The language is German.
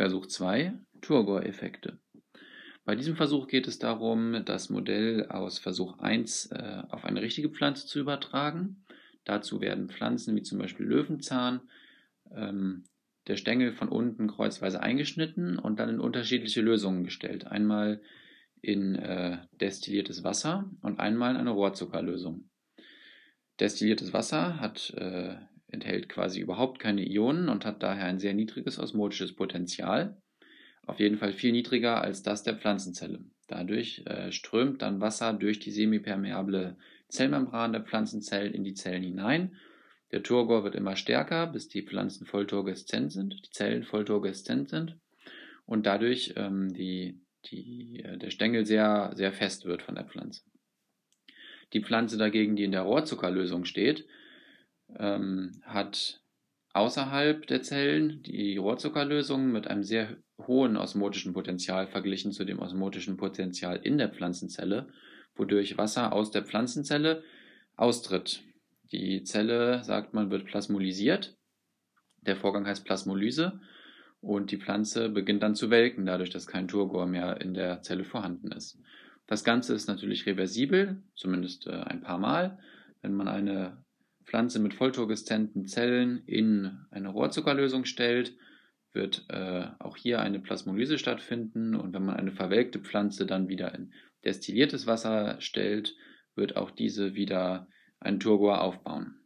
Versuch 2 Turgor-Effekte. Bei diesem Versuch geht es darum, das Modell aus Versuch 1 äh, auf eine richtige Pflanze zu übertragen. Dazu werden Pflanzen wie zum Beispiel Löwenzahn, ähm, der Stängel von unten kreuzweise eingeschnitten und dann in unterschiedliche Lösungen gestellt. Einmal in äh, destilliertes Wasser und einmal in eine Rohrzuckerlösung. Destilliertes Wasser hat äh, enthält quasi überhaupt keine Ionen und hat daher ein sehr niedriges osmotisches Potential. Auf jeden Fall viel niedriger als das der Pflanzenzelle. Dadurch äh, strömt dann Wasser durch die semipermeable Zellmembran der Pflanzenzellen in die Zellen hinein. Der Turgor wird immer stärker, bis die Pflanzen vollturgeszent sind, die Zellen vollturgeszent sind und dadurch ähm, die, die, äh, der Stängel sehr, sehr fest wird von der Pflanze. Die Pflanze dagegen, die in der Rohrzuckerlösung steht, ähm, hat außerhalb der Zellen die Rohrzuckerlösung mit einem sehr hohen osmotischen Potential verglichen zu dem osmotischen Potential in der Pflanzenzelle, wodurch Wasser aus der Pflanzenzelle austritt. Die Zelle, sagt man, wird plasmolisiert. Der Vorgang heißt Plasmolyse und die Pflanze beginnt dann zu welken, dadurch, dass kein Turgor mehr in der Zelle vorhanden ist. Das Ganze ist natürlich reversibel, zumindest äh, ein paar Mal. Wenn man eine Pflanze mit vollturgeszenten Zellen in eine Rohrzuckerlösung stellt, wird äh, auch hier eine Plasmolyse stattfinden und wenn man eine verwelkte Pflanze dann wieder in destilliertes Wasser stellt, wird auch diese wieder einen Turgor aufbauen.